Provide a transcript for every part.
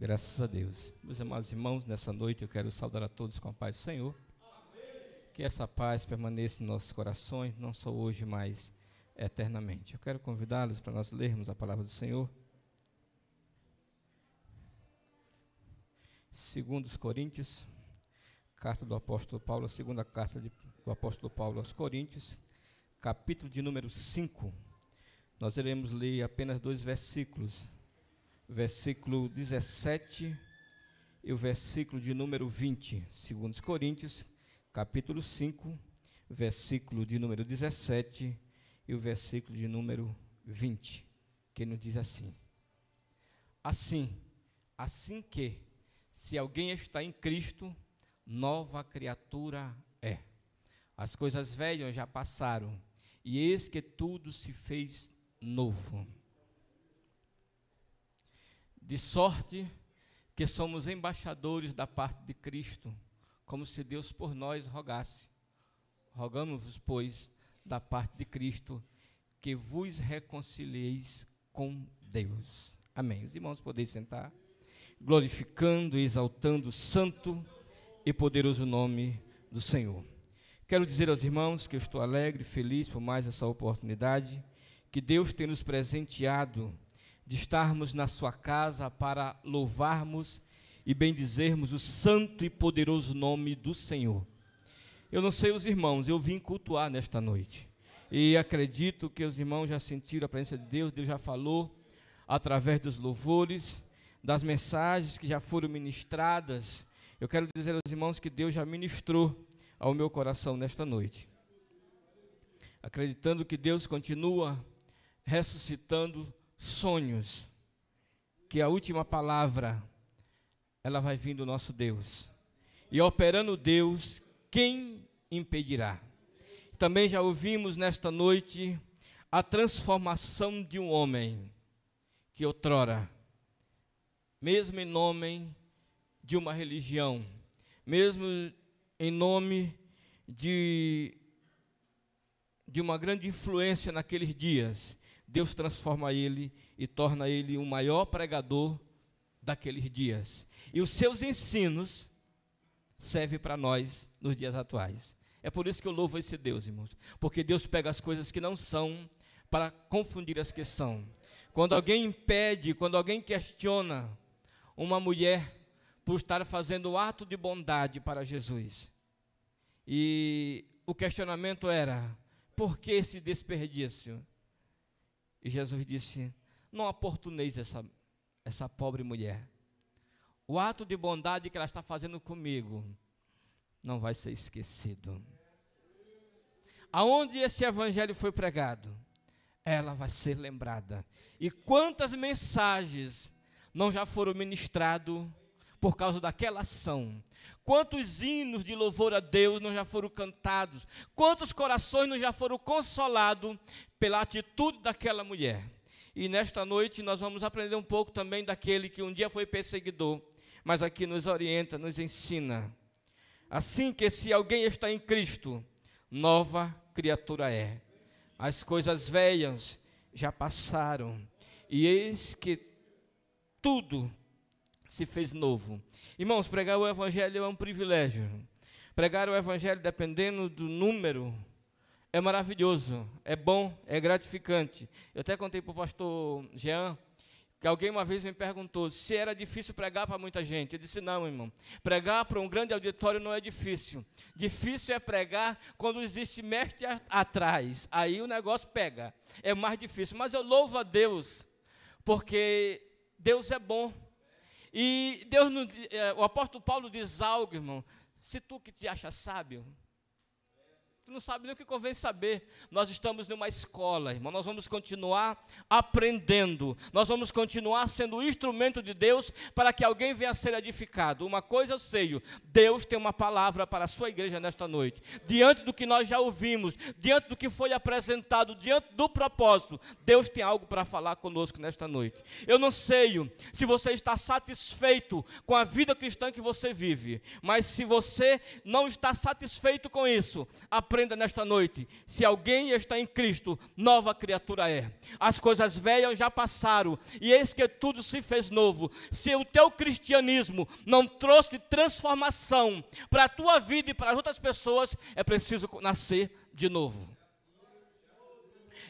Graças a Deus. Meus amados irmãos, nessa noite eu quero saudar a todos com a paz do Senhor. Que essa paz permaneça em nossos corações, não só hoje, mas eternamente. Eu quero convidá-los para nós lermos a palavra do Senhor. Segundo Coríntios, carta do apóstolo Paulo, a segunda carta de, do apóstolo Paulo aos Coríntios, capítulo de número 5. Nós iremos ler apenas dois versículos, versículo 17 e o versículo de número 20, segundo Coríntios, capítulo 5, versículo de número 17 e o versículo de número 20, que nos diz assim: Assim, assim que, se alguém está em Cristo, nova criatura é. As coisas velhas já passaram, e eis que tudo se fez novo de sorte que somos embaixadores da parte de Cristo, como se Deus por nós rogasse. Rogamos-vos, pois, da parte de Cristo, que vos reconcilieis com Deus. Amém. Os irmãos podem sentar, glorificando e exaltando o santo e poderoso nome do Senhor. Quero dizer aos irmãos que eu estou alegre, feliz por mais essa oportunidade que Deus tem nos presenteado de estarmos na sua casa para louvarmos e bendizermos o santo e poderoso nome do Senhor. Eu não sei os irmãos, eu vim cultuar nesta noite. E acredito que os irmãos já sentiram a presença de Deus, Deus já falou através dos louvores, das mensagens que já foram ministradas. Eu quero dizer aos irmãos que Deus já ministrou ao meu coração nesta noite. Acreditando que Deus continua ressuscitando sonhos, que a última palavra ela vai vir do nosso Deus. E operando Deus, quem impedirá? Também já ouvimos nesta noite a transformação de um homem que outrora, mesmo em nome de uma religião, mesmo em nome de, de uma grande influência naqueles dias, Deus transforma ele e torna ele o maior pregador daqueles dias. E os seus ensinos servem para nós nos dias atuais. É por isso que eu louvo esse Deus, irmãos. Porque Deus pega as coisas que não são para confundir as que são. Quando alguém impede, quando alguém questiona uma mulher por estar fazendo ato de bondade para Jesus. E o questionamento era: por que esse desperdício? E Jesus disse: Não oportuneis essa, essa pobre mulher. O ato de bondade que ela está fazendo comigo não vai ser esquecido. Aonde esse evangelho foi pregado, ela vai ser lembrada. E quantas mensagens não já foram ministradas por causa daquela ação? Quantos hinos de louvor a Deus não já foram cantados? Quantos corações não já foram consolados pela atitude daquela mulher? E nesta noite nós vamos aprender um pouco também daquele que um dia foi perseguidor, mas aqui nos orienta, nos ensina. Assim que se alguém está em Cristo, nova criatura é. As coisas velhas já passaram, e eis que tudo se fez novo. Irmãos, pregar o Evangelho é um privilégio. Pregar o Evangelho, dependendo do número, é maravilhoso, é bom, é gratificante. Eu até contei para o pastor Jean que alguém uma vez me perguntou se era difícil pregar para muita gente. Eu disse: não, irmão. Pregar para um grande auditório não é difícil. Difícil é pregar quando existe mestre atrás. Aí o negócio pega. É mais difícil. Mas eu louvo a Deus, porque Deus é bom. E Deus, é, o apóstolo Paulo diz algo, irmão. Se tu que te acha sábio, Tu não sabe nem o que convém saber. Nós estamos numa escola, irmão. Nós vamos continuar aprendendo. Nós vamos continuar sendo instrumento de Deus para que alguém venha a ser edificado. Uma coisa eu sei: Deus tem uma palavra para a sua igreja nesta noite. Diante do que nós já ouvimos, diante do que foi apresentado, diante do propósito, Deus tem algo para falar conosco nesta noite. Eu não sei se você está satisfeito com a vida cristã que você vive, mas se você não está satisfeito com isso, aprenda aprenda nesta noite: se alguém está em Cristo, nova criatura é. As coisas velhas já passaram, e eis que tudo se fez novo. Se o teu cristianismo não trouxe transformação para a tua vida e para as outras pessoas, é preciso nascer de novo.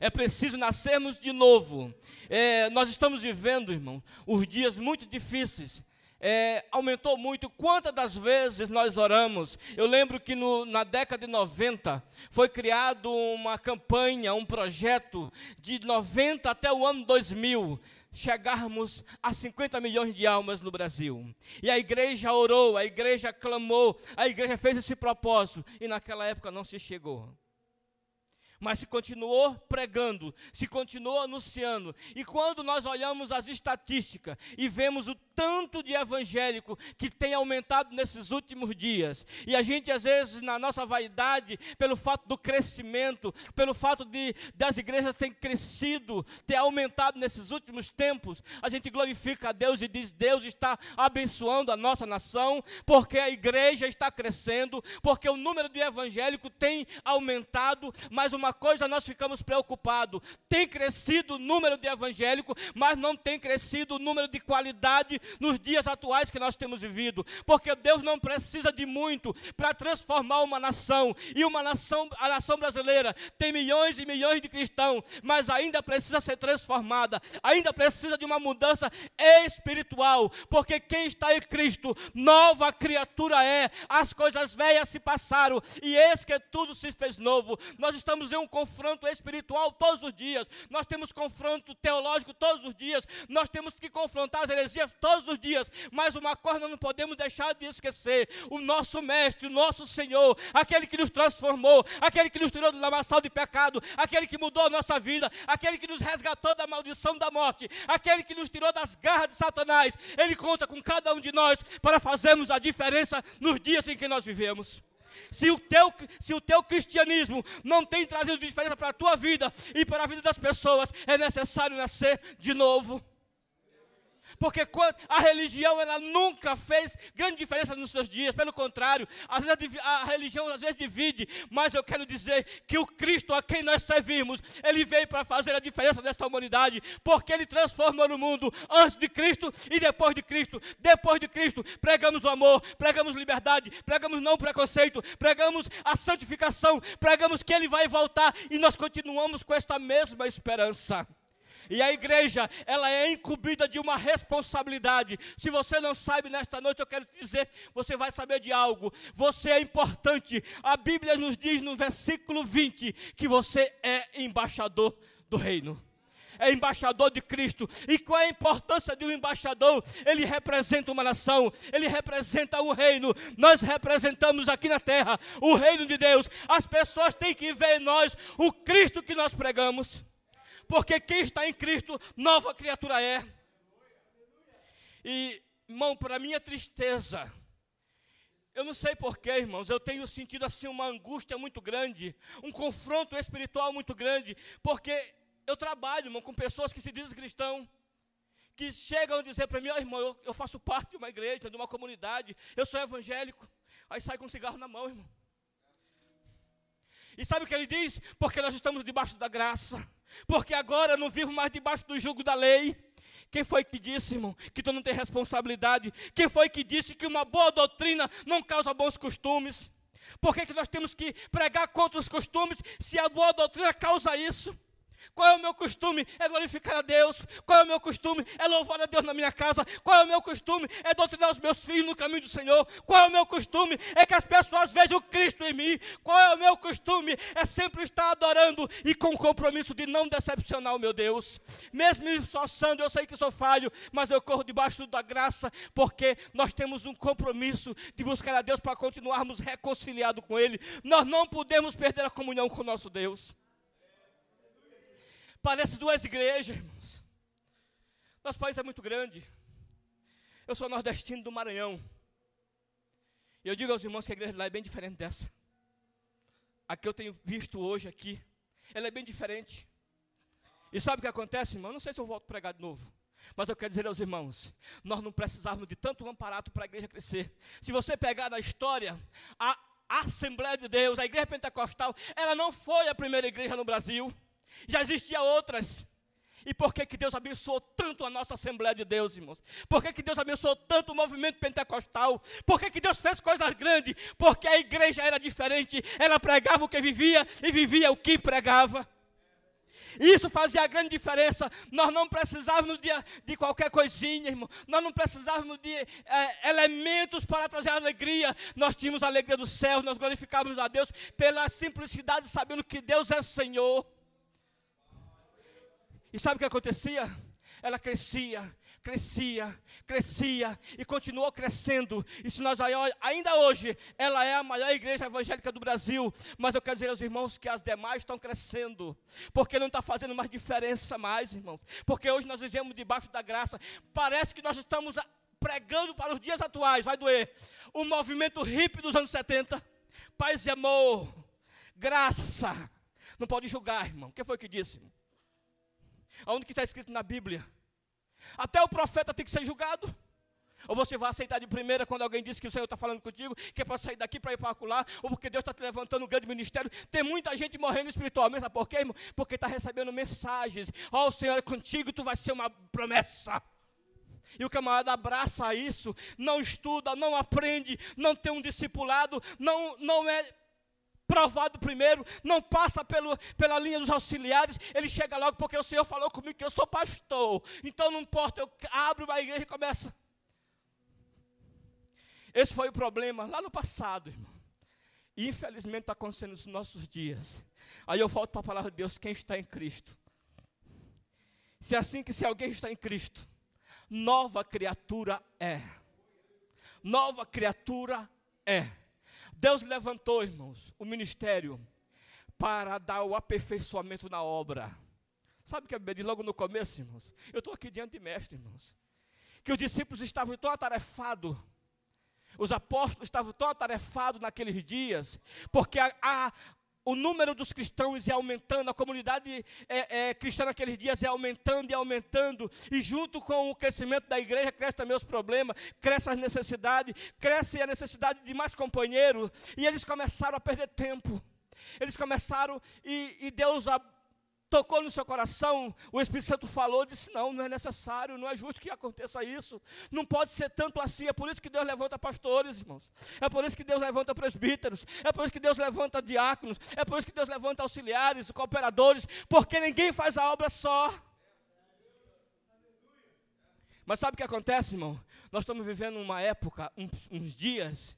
É preciso nascermos de novo. É, nós estamos vivendo, irmão, os dias muito difíceis é, aumentou muito. Quantas das vezes nós oramos? Eu lembro que no, na década de 90 foi criado uma campanha, um projeto de 90 até o ano 2000 chegarmos a 50 milhões de almas no Brasil. E a igreja orou, a igreja clamou, a igreja fez esse propósito e naquela época não se chegou mas se continuou pregando, se continuou anunciando. E quando nós olhamos as estatísticas e vemos o tanto de evangélico que tem aumentado nesses últimos dias, e a gente às vezes na nossa vaidade, pelo fato do crescimento, pelo fato de das igrejas terem crescido, ter aumentado nesses últimos tempos, a gente glorifica a Deus e diz: Deus está abençoando a nossa nação, porque a igreja está crescendo, porque o número de evangélico tem aumentado, mas uma coisa nós ficamos preocupados: tem crescido o número de evangélicos, mas não tem crescido o número de qualidade nos dias atuais que nós temos vivido, porque Deus não precisa de muito para transformar uma nação, e uma nação, a nação brasileira, tem milhões e milhões de cristãos, mas ainda precisa ser transformada, ainda precisa de uma mudança espiritual, porque quem está em Cristo, nova criatura é, as coisas velhas se passaram, e eis que tudo se fez novo. Nós estamos em um confronto espiritual todos os dias, nós temos confronto teológico todos os dias, nós temos que confrontar as heresias todos os dias, mas uma coisa não podemos deixar de esquecer: o nosso Mestre, o nosso Senhor, aquele que nos transformou, aquele que nos tirou do lamaçal de pecado, aquele que mudou a nossa vida, aquele que nos resgatou da maldição da morte, aquele que nos tirou das garras de Satanás, ele conta com cada um de nós para fazermos a diferença nos dias em que nós vivemos. Se o teu, se o teu cristianismo não tem trazido diferença para a tua vida e para a vida das pessoas, é necessário nascer de novo. Porque a religião ela nunca fez grande diferença nos seus dias, pelo contrário, às vezes a religião às vezes divide, mas eu quero dizer que o Cristo a quem nós servimos, ele veio para fazer a diferença desta humanidade, porque ele transformou o mundo antes de Cristo e depois de Cristo. Depois de Cristo, pregamos o amor, pregamos liberdade, pregamos não preconceito, pregamos a santificação, pregamos que ele vai voltar e nós continuamos com esta mesma esperança. E a igreja, ela é incumbida de uma responsabilidade. Se você não sabe nesta noite, eu quero te dizer, você vai saber de algo. Você é importante. A Bíblia nos diz no versículo 20 que você é embaixador do reino é embaixador de Cristo. E qual é a importância de um embaixador? Ele representa uma nação, ele representa um reino. Nós representamos aqui na terra o reino de Deus. As pessoas têm que ver em nós o Cristo que nós pregamos porque quem está em Cristo, nova criatura é. E, irmão, para minha tristeza, eu não sei porquê, irmãos, eu tenho sentido assim uma angústia muito grande, um confronto espiritual muito grande, porque eu trabalho, irmão, com pessoas que se dizem cristão, que chegam a dizer para mim, oh, irmão, eu, eu, faço parte de uma igreja, de uma comunidade, eu sou evangélico, aí sai com um cigarro na mão, irmão. E sabe o que ele diz? Porque nós estamos debaixo da graça. Porque agora eu não vivo mais debaixo do jugo da lei. Quem foi que disse, irmão, que tu não tem responsabilidade? Quem foi que disse que uma boa doutrina não causa bons costumes? Por que, que nós temos que pregar contra os costumes se a boa doutrina causa isso? Qual é o meu costume? É glorificar a Deus. Qual é o meu costume? É louvar a Deus na minha casa. Qual é o meu costume? É doutrinar os meus filhos no caminho do Senhor. Qual é o meu costume? É que as pessoas vejam Cristo em mim. Qual é o meu costume? É sempre estar adorando e com o compromisso de não decepcionar o meu Deus. Mesmo me esforçando, eu sei que sou falho, mas eu corro debaixo da graça, porque nós temos um compromisso de buscar a Deus para continuarmos reconciliados com Ele. Nós não podemos perder a comunhão com o nosso Deus. Parece duas igrejas, irmãos. Nosso país é muito grande. Eu sou nordestino do Maranhão. E eu digo aos irmãos que a igreja lá é bem diferente dessa. A que eu tenho visto hoje aqui, ela é bem diferente. E sabe o que acontece, irmão? Não sei se eu volto a pregar de novo. Mas eu quero dizer aos irmãos, nós não precisamos de tanto amparato para a igreja crescer. Se você pegar na história, a Assembleia de Deus, a igreja pentecostal, ela não foi a primeira igreja no Brasil. Já existiam outras. E por que, que Deus abençoou tanto a nossa Assembleia de Deus, irmãos? Por que, que Deus abençoou tanto o movimento pentecostal? Por que, que Deus fez coisas grandes? Porque a igreja era diferente. Ela pregava o que vivia e vivia o que pregava. Isso fazia a grande diferença. Nós não precisávamos de, de qualquer coisinha, irmão. Nós não precisávamos de é, elementos para trazer alegria. Nós tínhamos a alegria do céu, nós glorificávamos a Deus pela simplicidade, sabendo que Deus é Senhor. E sabe o que acontecia? Ela crescia, crescia, crescia e continuou crescendo. E se nós ainda hoje, ela é a maior igreja evangélica do Brasil. Mas eu quero dizer aos irmãos que as demais estão crescendo, porque não está fazendo mais diferença mais, irmãos. Porque hoje nós vivemos debaixo da graça. Parece que nós estamos pregando para os dias atuais, vai doer. O movimento hippie dos anos 70, paz e amor, graça. Não pode julgar, irmão. Quem foi que disse? Irmão? Aonde que está escrito na Bíblia? Até o profeta tem que ser julgado. Ou você vai aceitar de primeira quando alguém diz que o Senhor está falando contigo, que é para sair daqui para ir para lá, ou porque Deus está te levantando um grande ministério. Tem muita gente morrendo espiritualmente, sabe por quê, irmão? Porque está recebendo mensagens. Ó, oh, o Senhor é contigo, tu vai ser uma promessa. E o camarada abraça isso, não estuda, não aprende, não tem um discipulado, não, não é provado primeiro, não passa pelo, pela linha dos auxiliares, ele chega logo porque o Senhor falou comigo que eu sou pastor. Então não importa, eu abro uma igreja e começa. Esse foi o problema lá no passado, irmão. E infelizmente está acontecendo nos nossos dias. Aí eu volto para a palavra de Deus, quem está em Cristo. Se é assim que se alguém está em Cristo, nova criatura é. Nova criatura é. Deus levantou, irmãos, o ministério para dar o aperfeiçoamento na obra. Sabe o que a Bíblia diz logo no começo, irmãos? Eu estou aqui diante de mestre, irmãos. Que os discípulos estavam tão atarefados, os apóstolos estavam tão atarefados naqueles dias, porque a, a, o número dos cristãos ia aumentando, a comunidade é, é, cristã naqueles dias ia aumentando e aumentando, e junto com o crescimento da igreja, cresce também os problemas, cresce as necessidades, cresce a necessidade de mais companheiros, e eles começaram a perder tempo. Eles começaram, e, e Deus tocou no seu coração, o Espírito Santo falou, disse: Não, não é necessário, não é justo que aconteça isso, não pode ser tanto assim. É por isso que Deus levanta pastores, irmãos, é por isso que Deus levanta presbíteros, é por isso que Deus levanta diáconos, é por isso que Deus levanta auxiliares, cooperadores, porque ninguém faz a obra só. Mas sabe o que acontece, irmão? Nós estamos vivendo uma época, uns, uns dias,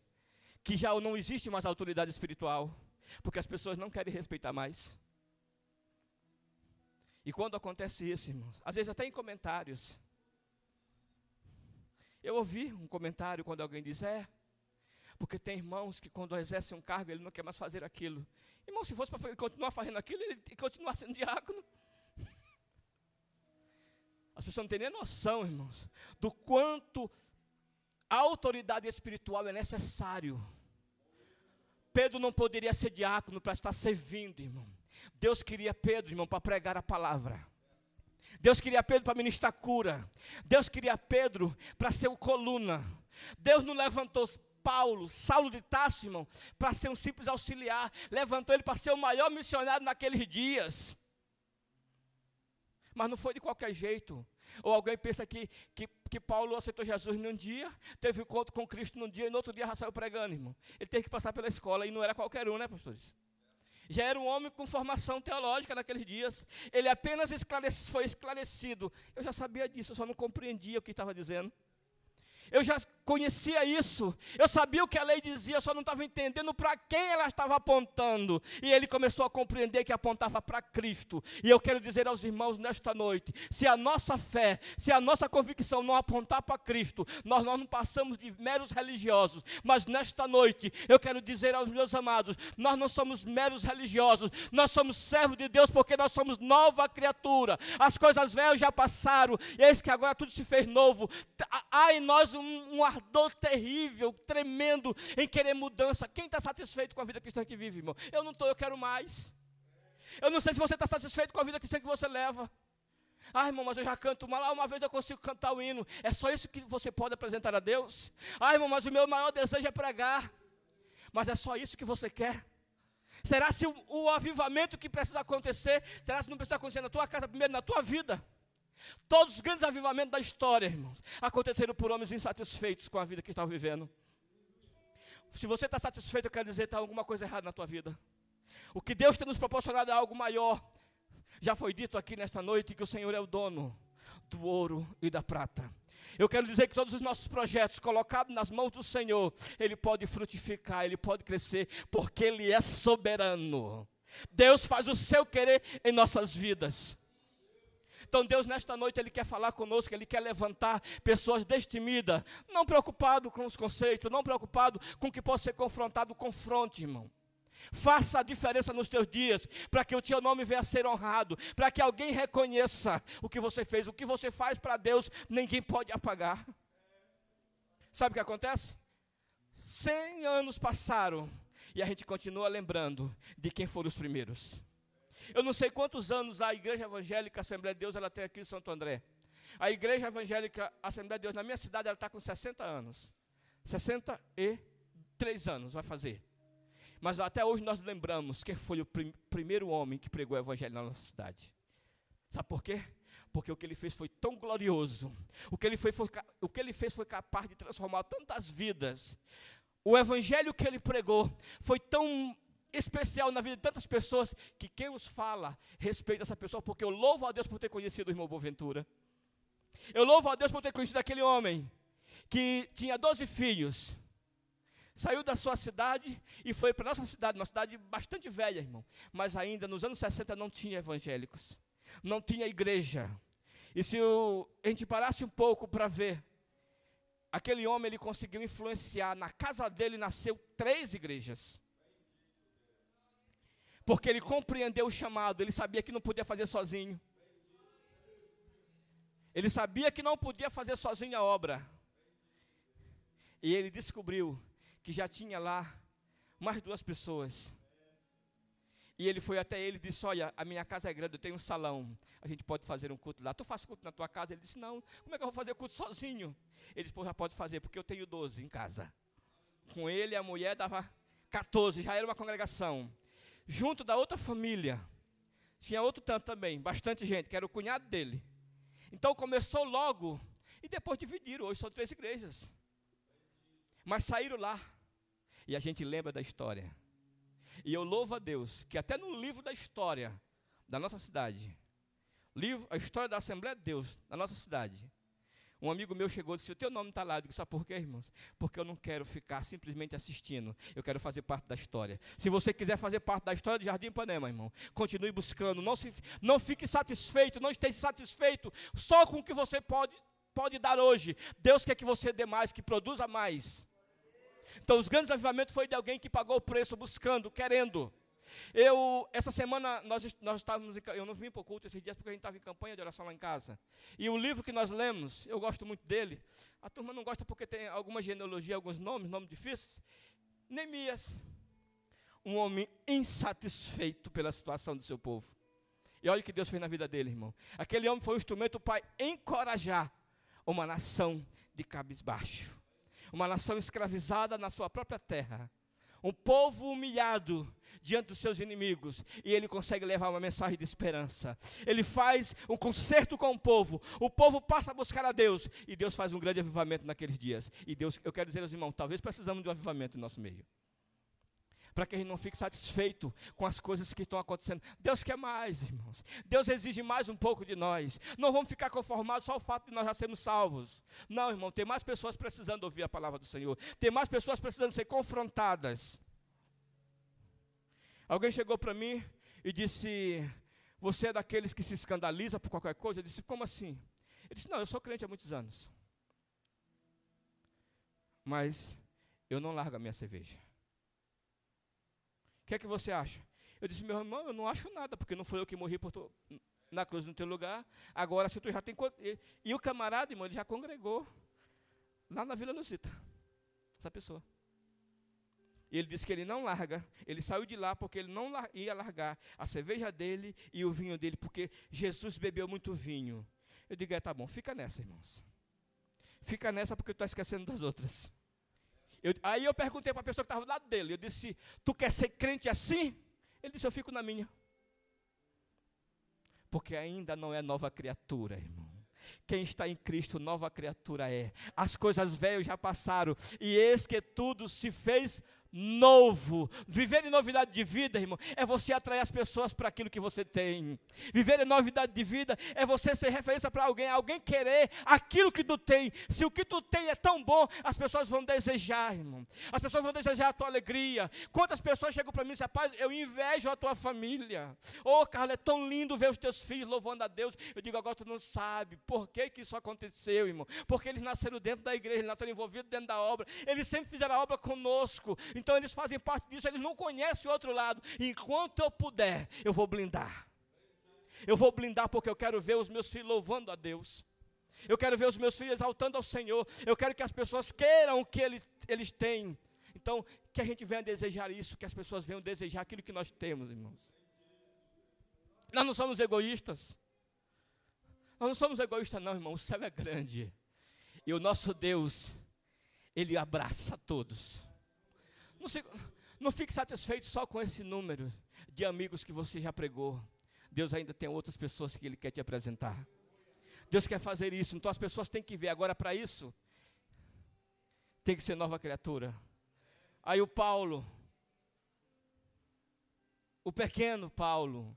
que já não existe mais autoridade espiritual, porque as pessoas não querem respeitar mais. E quando acontece isso, irmãos, às vezes até em comentários. Eu ouvi um comentário quando alguém diz, é, porque tem irmãos que quando exercem um cargo, ele não quer mais fazer aquilo. Irmão, se fosse para continuar fazendo aquilo, ele continuar sendo diácono. As pessoas não têm nem noção, irmãos, do quanto a autoridade espiritual é necessário. Pedro não poderia ser diácono para estar servindo, irmão. Deus queria Pedro, irmão, para pregar a palavra. Deus queria Pedro para ministrar cura. Deus queria Pedro para ser o coluna. Deus não levantou Paulo, Saulo de Tarso, irmão, para ser um simples auxiliar. Levantou ele para ser o maior missionário naqueles dias. Mas não foi de qualquer jeito. Ou alguém pensa que, que, que Paulo aceitou Jesus num dia, teve encontro com Cristo num dia e no outro dia já saiu pregando, irmão. Ele teve que passar pela escola e não era qualquer um, né, pastores? Já era um homem com formação teológica naqueles dias. Ele apenas foi esclarecido. Eu já sabia disso, eu só não compreendia o que estava dizendo. Eu já conhecia isso. Eu sabia o que a lei dizia, só não estava entendendo para quem ela estava apontando. E ele começou a compreender que apontava para Cristo. E eu quero dizer aos irmãos nesta noite: se a nossa fé, se a nossa convicção não apontar para Cristo, nós, nós não passamos de meros religiosos. Mas nesta noite, eu quero dizer aos meus amados: nós não somos meros religiosos, nós somos servos de Deus porque nós somos nova criatura. As coisas velhas já passaram, eis que agora tudo se fez novo. Há em nós um, um ardor terrível, tremendo em querer mudança. Quem está satisfeito com a vida cristã que vive, irmão? Eu não estou, eu quero mais. Eu não sei se você está satisfeito com a vida cristã que você leva. Ah, irmão, mas eu já canto uma lá, uma vez eu consigo cantar o hino. É só isso que você pode apresentar a Deus? Ah, irmão, mas o meu maior desejo é pregar. Mas é só isso que você quer? Será se o, o, avivamento que precisa acontecer, será se não precisa acontecer na tua casa primeiro, na tua vida? Todos os grandes avivamentos da história, irmãos, aconteceram por homens insatisfeitos com a vida que estão vivendo. Se você está satisfeito, eu quero dizer que está alguma coisa errada na tua vida. O que Deus tem nos proporcionado é algo maior. Já foi dito aqui nesta noite que o Senhor é o dono do ouro e da prata. Eu quero dizer que todos os nossos projetos colocados nas mãos do Senhor, Ele pode frutificar, Ele pode crescer, porque Ele é soberano. Deus faz o seu querer em nossas vidas. Então Deus nesta noite Ele quer falar conosco, Ele quer levantar pessoas destemidas, não preocupado com os conceitos, não preocupado com o que pode ser confrontado, confronte, irmão. Faça a diferença nos teus dias, para que o teu nome venha a ser honrado, para que alguém reconheça o que você fez. O que você faz para Deus, ninguém pode apagar. Sabe o que acontece? Cem anos passaram e a gente continua lembrando de quem foram os primeiros. Eu não sei quantos anos a Igreja Evangélica Assembleia de Deus ela tem aqui em Santo André. A Igreja Evangélica Assembleia de Deus na minha cidade ela está com 60 anos. 63 anos vai fazer. Mas até hoje nós lembramos que foi o prim primeiro homem que pregou o evangelho na nossa cidade. Sabe por quê? Porque o que ele fez foi tão glorioso. O que ele, foi, foi, o que ele fez foi capaz de transformar tantas vidas. O evangelho que ele pregou foi tão especial na vida de tantas pessoas que quem os fala respeita essa pessoa, porque eu louvo a Deus por ter conhecido o irmão Boaventura. Eu louvo a Deus por ter conhecido aquele homem que tinha 12 filhos saiu da sua cidade e foi para a nossa cidade, uma cidade bastante velha, irmão. Mas ainda nos anos 60 não tinha evangélicos, não tinha igreja. E se a gente parasse um pouco para ver, aquele homem ele conseguiu influenciar, na casa dele nasceu três igrejas. Porque ele compreendeu o chamado, ele sabia que não podia fazer sozinho. Ele sabia que não podia fazer sozinho a obra. E ele descobriu que já tinha lá mais duas pessoas. E ele foi até ele e disse: Olha, a minha casa é grande, eu tenho um salão. A gente pode fazer um culto lá. Tu faz culto na tua casa? Ele disse: Não, como é que eu vou fazer culto sozinho? Ele disse: Pô, já pode fazer, porque eu tenho 12 em casa. Com ele, a mulher dava 14, já era uma congregação. Junto da outra família, tinha outro tanto também, bastante gente, que era o cunhado dele. Então começou logo, e depois dividiram. Hoje são três igrejas. Mas saíram lá. E a gente lembra da história. E eu louvo a Deus que até no livro da história da nossa cidade, livro, a história da Assembleia de Deus da nossa cidade, um amigo meu chegou e disse: O teu nome está lá. Eu disse: Sabe por quê, irmãos? Porque eu não quero ficar simplesmente assistindo. Eu quero fazer parte da história. Se você quiser fazer parte da história de Jardim Ipanema, irmão, continue buscando. Não, se, não fique satisfeito, não esteja satisfeito só com o que você pode, pode dar hoje. Deus quer que você dê mais, que produza mais. Então, os grandes avivamentos foi de alguém que pagou o preço, buscando, querendo. Eu, essa semana, nós, nós estávamos, eu não vim para o culto esses dias porque a gente estava em campanha de oração lá em casa. E o livro que nós lemos, eu gosto muito dele. A turma não gosta porque tem alguma genealogia, alguns nomes, nomes difíceis. Neemias, um homem insatisfeito pela situação do seu povo. E olha o que Deus fez na vida dele, irmão. Aquele homem foi um instrumento para encorajar uma nação de cabisbaixo uma nação escravizada na sua própria terra, um povo humilhado diante dos seus inimigos, e ele consegue levar uma mensagem de esperança. Ele faz um concerto com o povo, o povo passa a buscar a Deus, e Deus faz um grande avivamento naqueles dias. E Deus, eu quero dizer aos irmãos, talvez precisamos de um avivamento no nosso meio para que a gente não fique satisfeito com as coisas que estão acontecendo. Deus quer mais, irmãos. Deus exige mais um pouco de nós. Não vamos ficar conformados só o fato de nós já sermos salvos. Não, irmão, tem mais pessoas precisando ouvir a palavra do Senhor. Tem mais pessoas precisando ser confrontadas. Alguém chegou para mim e disse: Você é daqueles que se escandaliza por qualquer coisa? Eu disse: Como assim? Ele disse: Não, eu sou crente há muitos anos. Mas eu não largo a minha cerveja que é que você acha? Eu disse, meu irmão, eu não acho nada, porque não foi eu que morri tu, na cruz no teu lugar. Agora, se tu já tem. E, o camarada, irmão, ele já congregou lá na Vila Lucita. Essa pessoa. E ele disse que ele não larga, ele saiu de lá porque ele não ia largar a cerveja dele e o vinho dele, porque Jesus bebeu muito vinho. Eu digo, é, tá bom, fica nessa, irmãos. Fica nessa porque tu está esquecendo das outras. Eu, aí eu perguntei para a pessoa que estava do lado dele, eu disse, tu quer ser crente assim? Ele disse, eu fico na minha. Porque ainda não é nova criatura, irmão. Quem está em Cristo, nova criatura é. As coisas velhas já passaram, e eis que tudo se fez novo. Viver em novidade de vida, irmão, é você atrair as pessoas para aquilo que você tem. Viver em novidade de vida é você ser referência para alguém, alguém querer aquilo que tu tem. Se o que tu tem é tão bom, as pessoas vão desejar, irmão. As pessoas vão desejar a tua alegria. Quantas pessoas chegam para mim e dizem, rapaz, eu invejo a tua família. Oh, Carla, é tão lindo ver os teus filhos louvando a Deus. Eu digo, agora tu não sabe por que, que isso aconteceu, irmão. Porque eles nasceram dentro da igreja, eles nasceram envolvidos dentro da obra. Eles sempre fizeram a obra conosco. Então eles fazem parte disso, eles não conhecem o outro lado. Enquanto eu puder, eu vou blindar. Eu vou blindar porque eu quero ver os meus filhos louvando a Deus. Eu quero ver os meus filhos exaltando ao Senhor. Eu quero que as pessoas queiram o que eles, eles têm. Então, que a gente venha desejar isso, que as pessoas venham desejar aquilo que nós temos, irmãos. Nós não somos egoístas. Nós não somos egoístas, não, irmão. O céu é grande. E o nosso Deus, Ele abraça todos. Não, se, não fique satisfeito só com esse número de amigos que você já pregou. Deus ainda tem outras pessoas que Ele quer te apresentar. Deus quer fazer isso, então as pessoas têm que ver. Agora, para isso, tem que ser nova criatura. Aí o Paulo, o pequeno Paulo,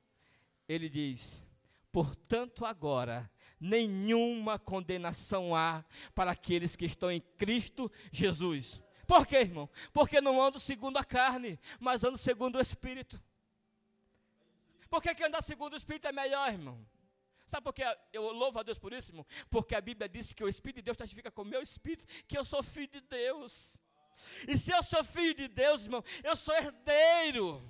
ele diz: Portanto, agora, nenhuma condenação há para aqueles que estão em Cristo Jesus. Por quê, irmão? Porque não ando segundo a carne, mas ando segundo o Espírito. Por que, que andar segundo o Espírito é melhor, irmão? Sabe por que eu louvo a Deus por isso, irmão? Porque a Bíblia diz que o Espírito de Deus testifica com o meu Espírito que eu sou filho de Deus. E se eu sou filho de Deus, irmão, eu sou herdeiro.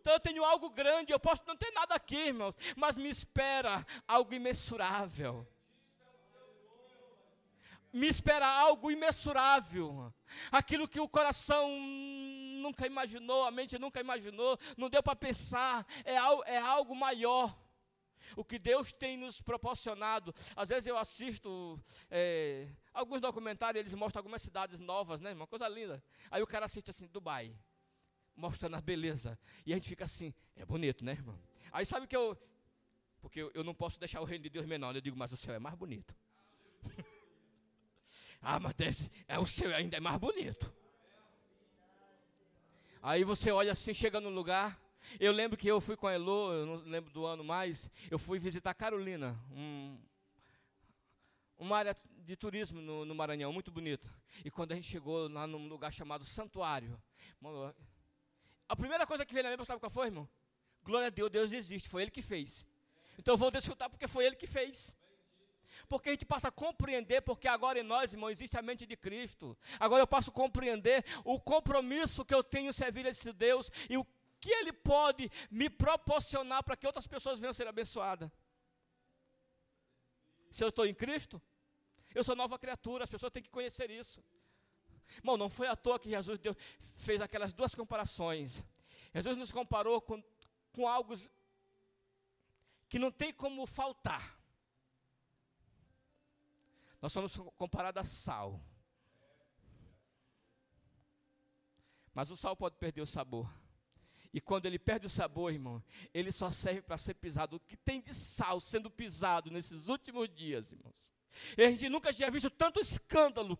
Então eu tenho algo grande, eu posso não ter nada aqui, irmãos, mas me espera algo imensurável me espera algo imensurável. Aquilo que o coração nunca imaginou, a mente nunca imaginou, não deu para pensar, é, é algo maior. O que Deus tem nos proporcionado. Às vezes eu assisto é, alguns documentários, eles mostram algumas cidades novas, né? Uma coisa linda. Aí o cara assiste assim, Dubai, mostrando a beleza. E a gente fica assim, é bonito, né, irmão? Aí sabe que eu. Porque eu, eu não posso deixar o reino de Deus menor. Eu digo, mas o céu é mais bonito. Ah, mas deve, é, o seu ainda é mais bonito. Aí você olha assim, chega no lugar. Eu lembro que eu fui com a Elo, eu não lembro do ano mais. Eu fui visitar Carolina, um, uma área de turismo no, no, Maranhão, muito bonita. E quando a gente chegou lá num lugar chamado Santuário, a primeira coisa que veio na minha sabe qual foi, irmão? Glória a Deus, Deus existe, foi Ele que fez. Então eu vou desfrutar porque foi Ele que fez porque a gente passa a compreender, porque agora em nós, irmão, existe a mente de Cristo. Agora eu posso compreender o compromisso que eu tenho em servir a esse Deus e o que Ele pode me proporcionar para que outras pessoas venham ser abençoadas. Se eu estou em Cristo, eu sou nova criatura, as pessoas têm que conhecer isso. Irmão, não foi à toa que Jesus deu, fez aquelas duas comparações. Jesus nos comparou com, com algo que não tem como faltar. Nós somos comparados a sal. Mas o sal pode perder o sabor. E quando ele perde o sabor, irmão, ele só serve para ser pisado. O que tem de sal sendo pisado nesses últimos dias, irmãos? E a gente nunca tinha visto tanto escândalo.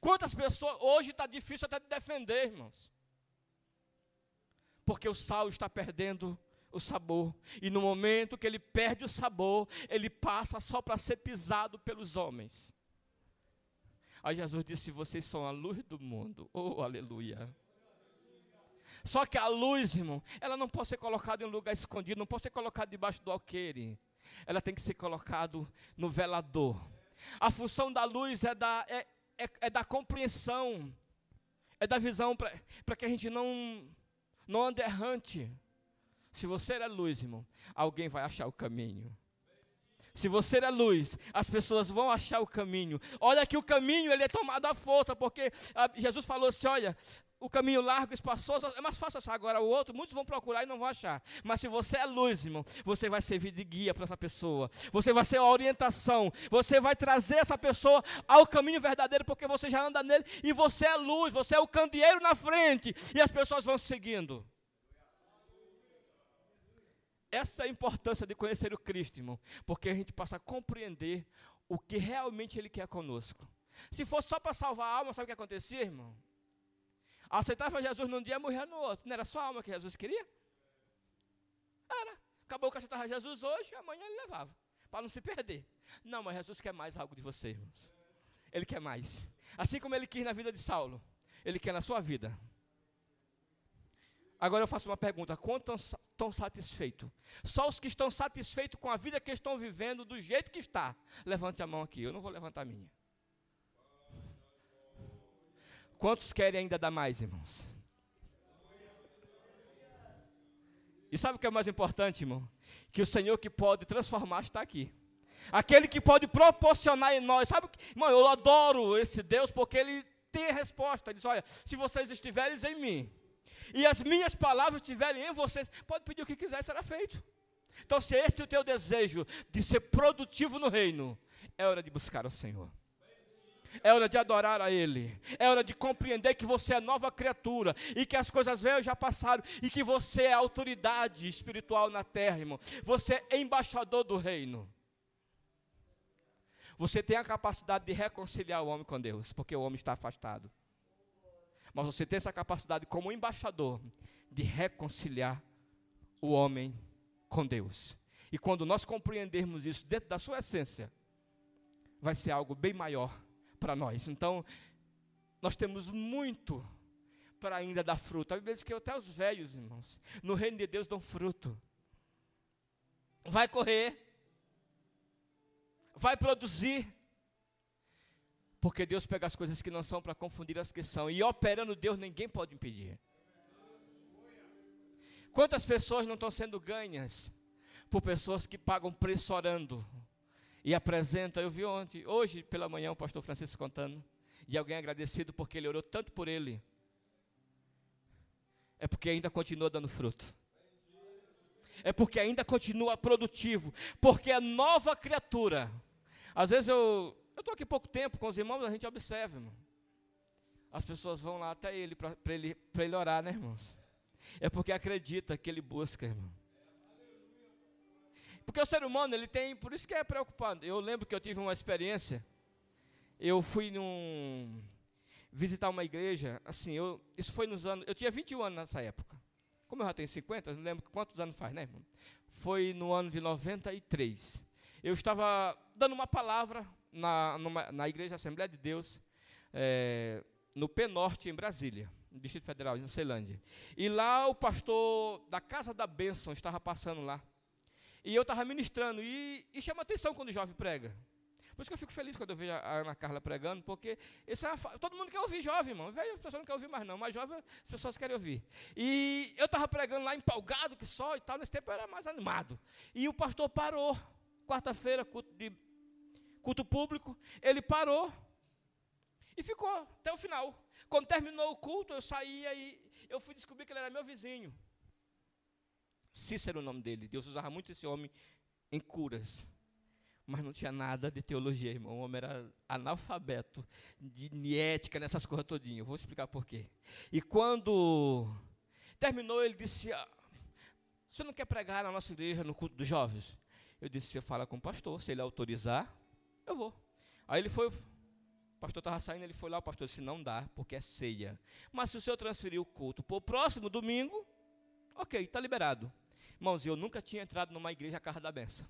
Quantas pessoas, hoje está difícil até de defender, irmãos. Porque o sal está perdendo o sabor. E no momento que ele perde o sabor, ele passa só para ser pisado pelos homens. Aí Jesus disse: Vocês são a luz do mundo. Oh, aleluia. Só que a luz, irmão, ela não pode ser colocada em um lugar escondido, não pode ser colocada debaixo do alqueire. Ela tem que ser colocada no velador. A função da luz é da, é, é, é da compreensão, é da visão, para que a gente não, não ande errante. Se você é luz, irmão, alguém vai achar o caminho. Se você é luz, as pessoas vão achar o caminho. Olha que o caminho ele é tomado à força, porque ah, Jesus falou assim: olha, o caminho largo, espaçoso, é mais fácil achar. Agora o outro, muitos vão procurar e não vão achar. Mas se você é luz, irmão, você vai servir de guia para essa pessoa. Você vai ser a orientação. Você vai trazer essa pessoa ao caminho verdadeiro, porque você já anda nele e você é luz, você é o candeeiro na frente. E as pessoas vão seguindo. Essa é a importância de conhecer o Cristo, irmão, porque a gente passa a compreender o que realmente Ele quer conosco. Se fosse só para salvar a alma, sabe o que acontecia, irmão? Aceitava Jesus num dia e morria no outro. Não era só a alma que Jesus queria? Era. Acabou que aceitava Jesus hoje, amanhã ele levava. Para não se perder. Não, mas Jesus quer mais algo de você, irmãos. Ele quer mais. Assim como ele quis na vida de Saulo, ele quer na sua vida. Agora eu faço uma pergunta: quantos estão satisfeitos? Só os que estão satisfeitos com a vida que estão vivendo do jeito que está. Levante a mão aqui, eu não vou levantar a minha. Quantos querem ainda dar mais, irmãos? E sabe o que é mais importante, irmão? Que o Senhor que pode transformar está aqui. Aquele que pode proporcionar em nós. Sabe, irmão, eu adoro esse Deus porque ele tem a resposta. Ele diz: Olha, se vocês estiverem em mim e as minhas palavras estiverem em vocês, pode pedir o que quiser, será feito. Então, se esse é o teu desejo de ser produtivo no reino, é hora de buscar o Senhor. É hora de adorar a Ele. É hora de compreender que você é nova criatura e que as coisas velhas já passaram e que você é autoridade espiritual na terra, irmão. Você é embaixador do reino. Você tem a capacidade de reconciliar o homem com Deus, porque o homem está afastado. Mas você tem essa capacidade como embaixador de reconciliar o homem com Deus. E quando nós compreendermos isso dentro da sua essência, vai ser algo bem maior para nós. Então, nós temos muito para ainda dar fruto. Bíblia diz que até os velhos, irmãos, no reino de Deus dão fruto. Vai correr, vai produzir, porque Deus pega as coisas que não são para confundir as que são, e operando Deus ninguém pode impedir. Quantas pessoas não estão sendo ganhas por pessoas que pagam preço orando? e apresenta. Eu vi ontem, hoje pela manhã, o pastor Francisco contando, de alguém agradecido porque ele orou tanto por ele. É porque ainda continua dando fruto. É porque ainda continua produtivo. Porque é nova criatura. Às vezes eu. Eu estou aqui pouco tempo com os irmãos, a gente observa, irmão. As pessoas vão lá até ele para ele, ele orar, né, irmãos? É porque acredita que ele busca, irmão. Porque o ser humano, ele tem, por isso que é preocupado. Eu lembro que eu tive uma experiência, eu fui num, visitar uma igreja, assim, eu, isso foi nos anos, eu tinha 21 anos nessa época. Como eu já tenho 50, eu não lembro quantos anos faz, né, irmão? Foi no ano de 93. Eu estava dando uma palavra na, numa, na Igreja Assembleia de Deus, é, no P-Norte, em Brasília, no Distrito Federal, em Ceilândia. E lá o pastor da Casa da Bênção estava passando lá. E eu estava ministrando, e, e chama atenção quando o jovem prega. Por isso que eu fico feliz quando eu vejo a Ana Carla pregando, porque isso é todo mundo quer ouvir jovem, irmão. Velho, as pessoas não querem ouvir mais, não. Mas jovem, as pessoas querem ouvir. E eu estava pregando lá empolgado, que só e tal. Nesse tempo eu era mais animado. E o pastor parou. Quarta-feira, culto, de, culto público. Ele parou. E ficou até o final. Quando terminou o culto, eu saía e eu fui descobrir que ele era meu vizinho. Cícero o nome dele. Deus usava muito esse homem em curas. Mas não tinha nada de teologia, irmão. O homem era analfabeto, de ética, nessas coisas todinhas. Eu vou explicar por quê. E quando terminou, ele disse: ah, Você não quer pregar na nossa igreja, no culto dos jovens? Eu disse: Você fala com o pastor, se ele autorizar, eu vou. Aí ele foi, o pastor estava saindo, ele foi lá, o pastor disse: Não dá, porque é ceia. Mas se o senhor transferir o culto para o próximo domingo, ok, está liberado. Irmãos, eu nunca tinha entrado numa igreja Casa da Benção.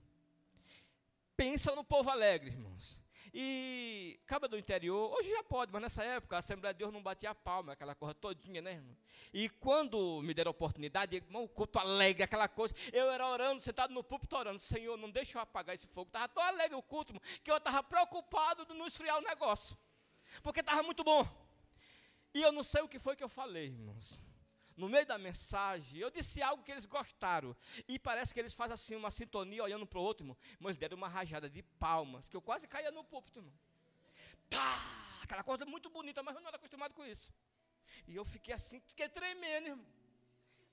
Pensa no povo alegre, irmãos. E Caba do interior, hoje já pode, mas nessa época a Assembleia de Deus não batia a palma, aquela coisa todinha, né, irmão? E quando me deram a oportunidade, irmão, culto alegre, aquela coisa, eu era orando, sentado no púlpito orando, Senhor, não deixa eu apagar esse fogo. Estava tão alegre o culto, irmão, que eu estava preocupado de não esfriar o negócio. Porque estava muito bom. E eu não sei o que foi que eu falei, irmãos no meio da mensagem, eu disse algo que eles gostaram. E parece que eles fazem assim uma sintonia olhando para o outro, irmão. Mas deram uma rajada de palmas, que eu quase caía no púlpito, irmão. Pá! Aquela coisa muito bonita, mas eu não era acostumado com isso. E eu fiquei assim, fiquei tremendo, irmão.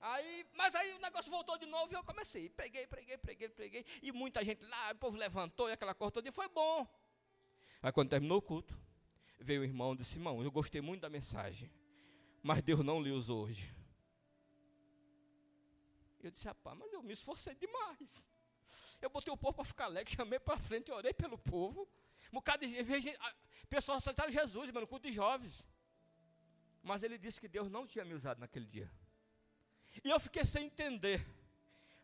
Aí, mas aí o negócio voltou de novo e eu comecei. Preguei, preguei, preguei, preguei. E muita gente lá, o povo levantou e aquela coisa toda, e foi bom. Aí quando terminou o culto, veio o irmão e disse, irmão, eu gostei muito da mensagem, mas Deus não lhe usou hoje. Eu disse, rapaz, mas eu me esforcei demais. Eu botei o povo para ficar alegre, chamei para frente, orei pelo povo. Um bocado de pessoas aceitaram Jesus, mano, no culto de jovens. Mas ele disse que Deus não tinha me usado naquele dia. E eu fiquei sem entender.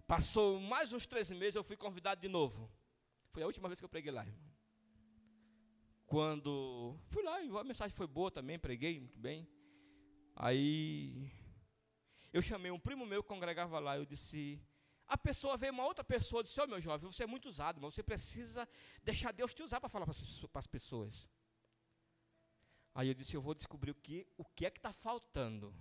Passou mais uns três meses, eu fui convidado de novo. Foi a última vez que eu preguei lá, irmão. Quando fui lá, a mensagem foi boa também, preguei muito bem. Aí eu chamei um primo meu que congregava lá, eu disse, a pessoa veio uma outra pessoa disse, ó oh, meu jovem, você é muito usado, mas você precisa deixar Deus te usar para falar para as pessoas. Aí eu disse, eu vou descobrir o que, o que é que está faltando.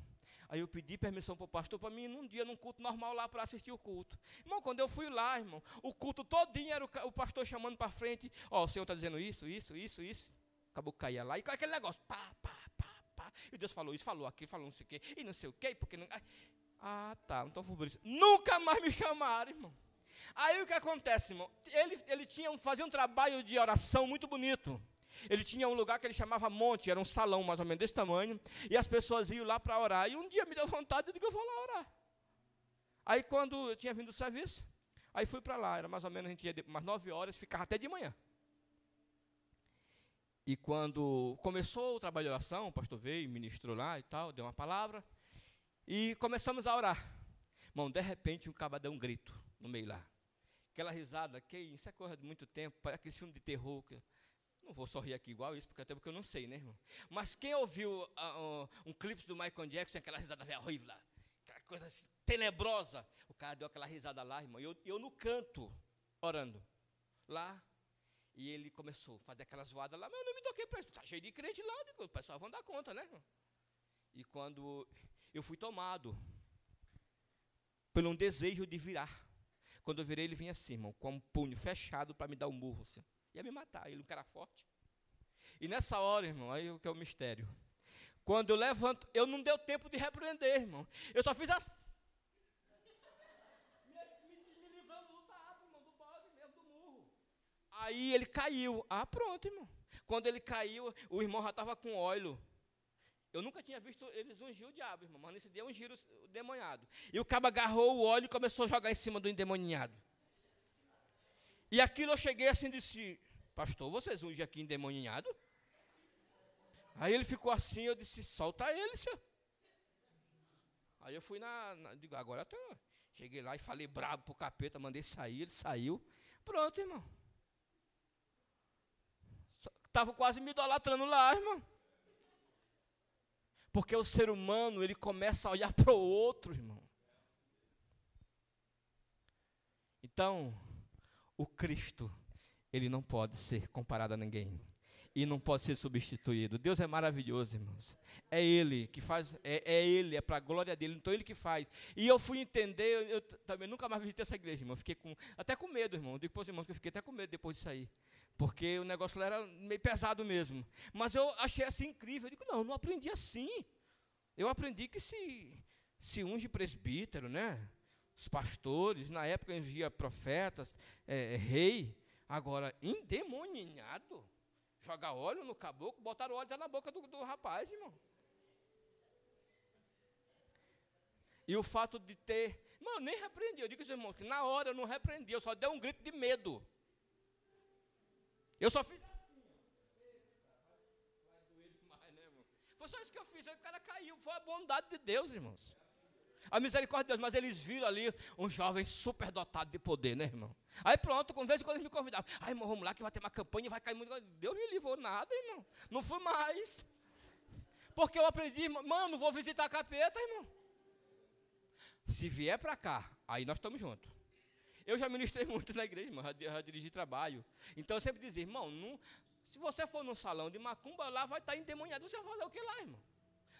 Aí eu pedi permissão para o pastor para mim num dia, num culto normal lá para assistir o culto. Irmão, quando eu fui lá, irmão, o culto todinho era o, o pastor chamando para frente, ó, oh, o Senhor está dizendo isso, isso, isso, isso. Acabou caía lá, e aquele negócio, pá, pá, e Deus falou isso, falou aquilo, falou não sei o quê, e não sei o quê, porque não. Ah, tá, então foi por isso. Nunca mais me chamaram, irmão. Aí o que acontece, irmão? Ele, ele tinha, fazia um trabalho de oração muito bonito. Ele tinha um lugar que ele chamava monte, era um salão mais ou menos desse tamanho, e as pessoas iam lá para orar. E um dia me deu vontade, eu digo, eu vou lá orar. Aí quando eu tinha vindo do serviço, aí fui para lá, era mais ou menos, a gente ia umas nove horas, ficava até de manhã. E quando começou o trabalho de oração, o pastor veio, ministrou lá e tal, deu uma palavra. E começamos a orar. Irmão, de repente um caba deu um grito no meio lá. Aquela risada, que isso é coisa de muito tempo, parece aquele filme de terror. Que, não vou sorrir aqui igual isso, porque até porque eu não sei, né, irmão? Mas quem ouviu uh, uh, um clipe do Michael Jackson, aquela risada horrível lá, aquela coisa assim, tenebrosa, o cara deu aquela risada lá, irmão, e eu, eu no canto, orando. Lá, e ele começou a fazer aquelas voadas lá, mas eu não me toquei para isso. Está cheio de crente lá, o pessoal vão dar conta, né? E quando eu fui tomado por um desejo de virar. Quando eu virei, ele vinha assim, irmão, com um punho fechado para me dar um murro. Assim. Ia me matar, ele um cara forte. E nessa hora, irmão, aí o que é o mistério. Quando eu levanto, eu não deu tempo de repreender, irmão. Eu só fiz assim. Aí ele caiu. Ah, pronto, irmão. Quando ele caiu, o irmão já estava com óleo. Eu nunca tinha visto eles ungir o diabo, irmão, mas nesse dia ungiram o demoniado. E o cabo agarrou o óleo e começou a jogar em cima do endemoniado. E aquilo eu cheguei assim e disse, pastor, vocês ungem aqui endemoniado? Aí ele ficou assim, eu disse, solta ele, senhor. Aí eu fui na, na digo, agora tô. Cheguei lá e falei brabo pro capeta, mandei sair, ele saiu. Pronto, irmão. Estava quase me idolatrando lá, irmão. Porque o ser humano, ele começa a olhar para o outro, irmão. Então, o Cristo, ele não pode ser comparado a ninguém. E não pode ser substituído. Deus é maravilhoso, irmãos. É Ele que faz, é, é Ele, é para a glória dele, então Ele que faz. E eu fui entender, eu, eu também nunca mais visitei essa igreja, irmão. Fiquei com, até com medo, irmão. Digo para os irmãos que eu fiquei até com medo depois de sair porque o negócio lá era meio pesado mesmo. Mas eu achei assim incrível. Eu digo, não, eu não aprendi assim. Eu aprendi que se, se unge presbítero, né? Os pastores, na época ungia profetas, é, é, rei. Agora, endemoninhado, jogar óleo no caboclo, botaram óleo na boca do, do rapaz, irmão. E o fato de ter. Mano, nem repreendi. Eu digo aos irmãos que na hora eu não repreendi, eu só dei um grito de medo. Eu só fiz assim. Foi só isso que eu fiz. Aí o cara caiu. Foi a bondade de Deus, irmãos. A misericórdia de Deus, mas eles viram ali um jovem super dotado de poder, né, irmão? Aí pronto, com vez em quando eles me convidavam. Ai, irmão, vamos lá que vai ter uma campanha e vai cair muito. Deus me livrou nada, irmão. Não fui mais. Porque eu aprendi, mano, vou visitar a capeta, irmão. Se vier para cá, aí nós estamos juntos. Eu já ministrei muito na igreja, irmão, já, já dirigi trabalho. Então eu sempre dizia, irmão, não, se você for num salão de macumba, lá vai estar endemoniado. Você vai fazer o que lá, irmão?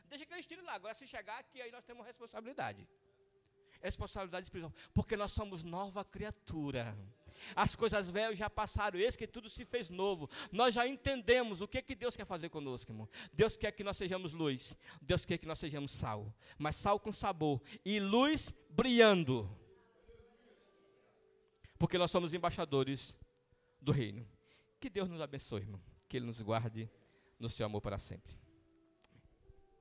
Deixa que eles tirem lá. Agora, se chegar aqui, aí nós temos responsabilidade. Responsabilidade espiritual. Porque nós somos nova criatura. As coisas velhas já passaram, eis que tudo se fez novo. Nós já entendemos o que, que Deus quer fazer conosco, irmão. Deus quer que nós sejamos luz. Deus quer que nós sejamos sal. Mas sal com sabor. E luz brilhando porque nós somos embaixadores do reino. Que Deus nos abençoe, irmão. Que Ele nos guarde no seu amor para sempre.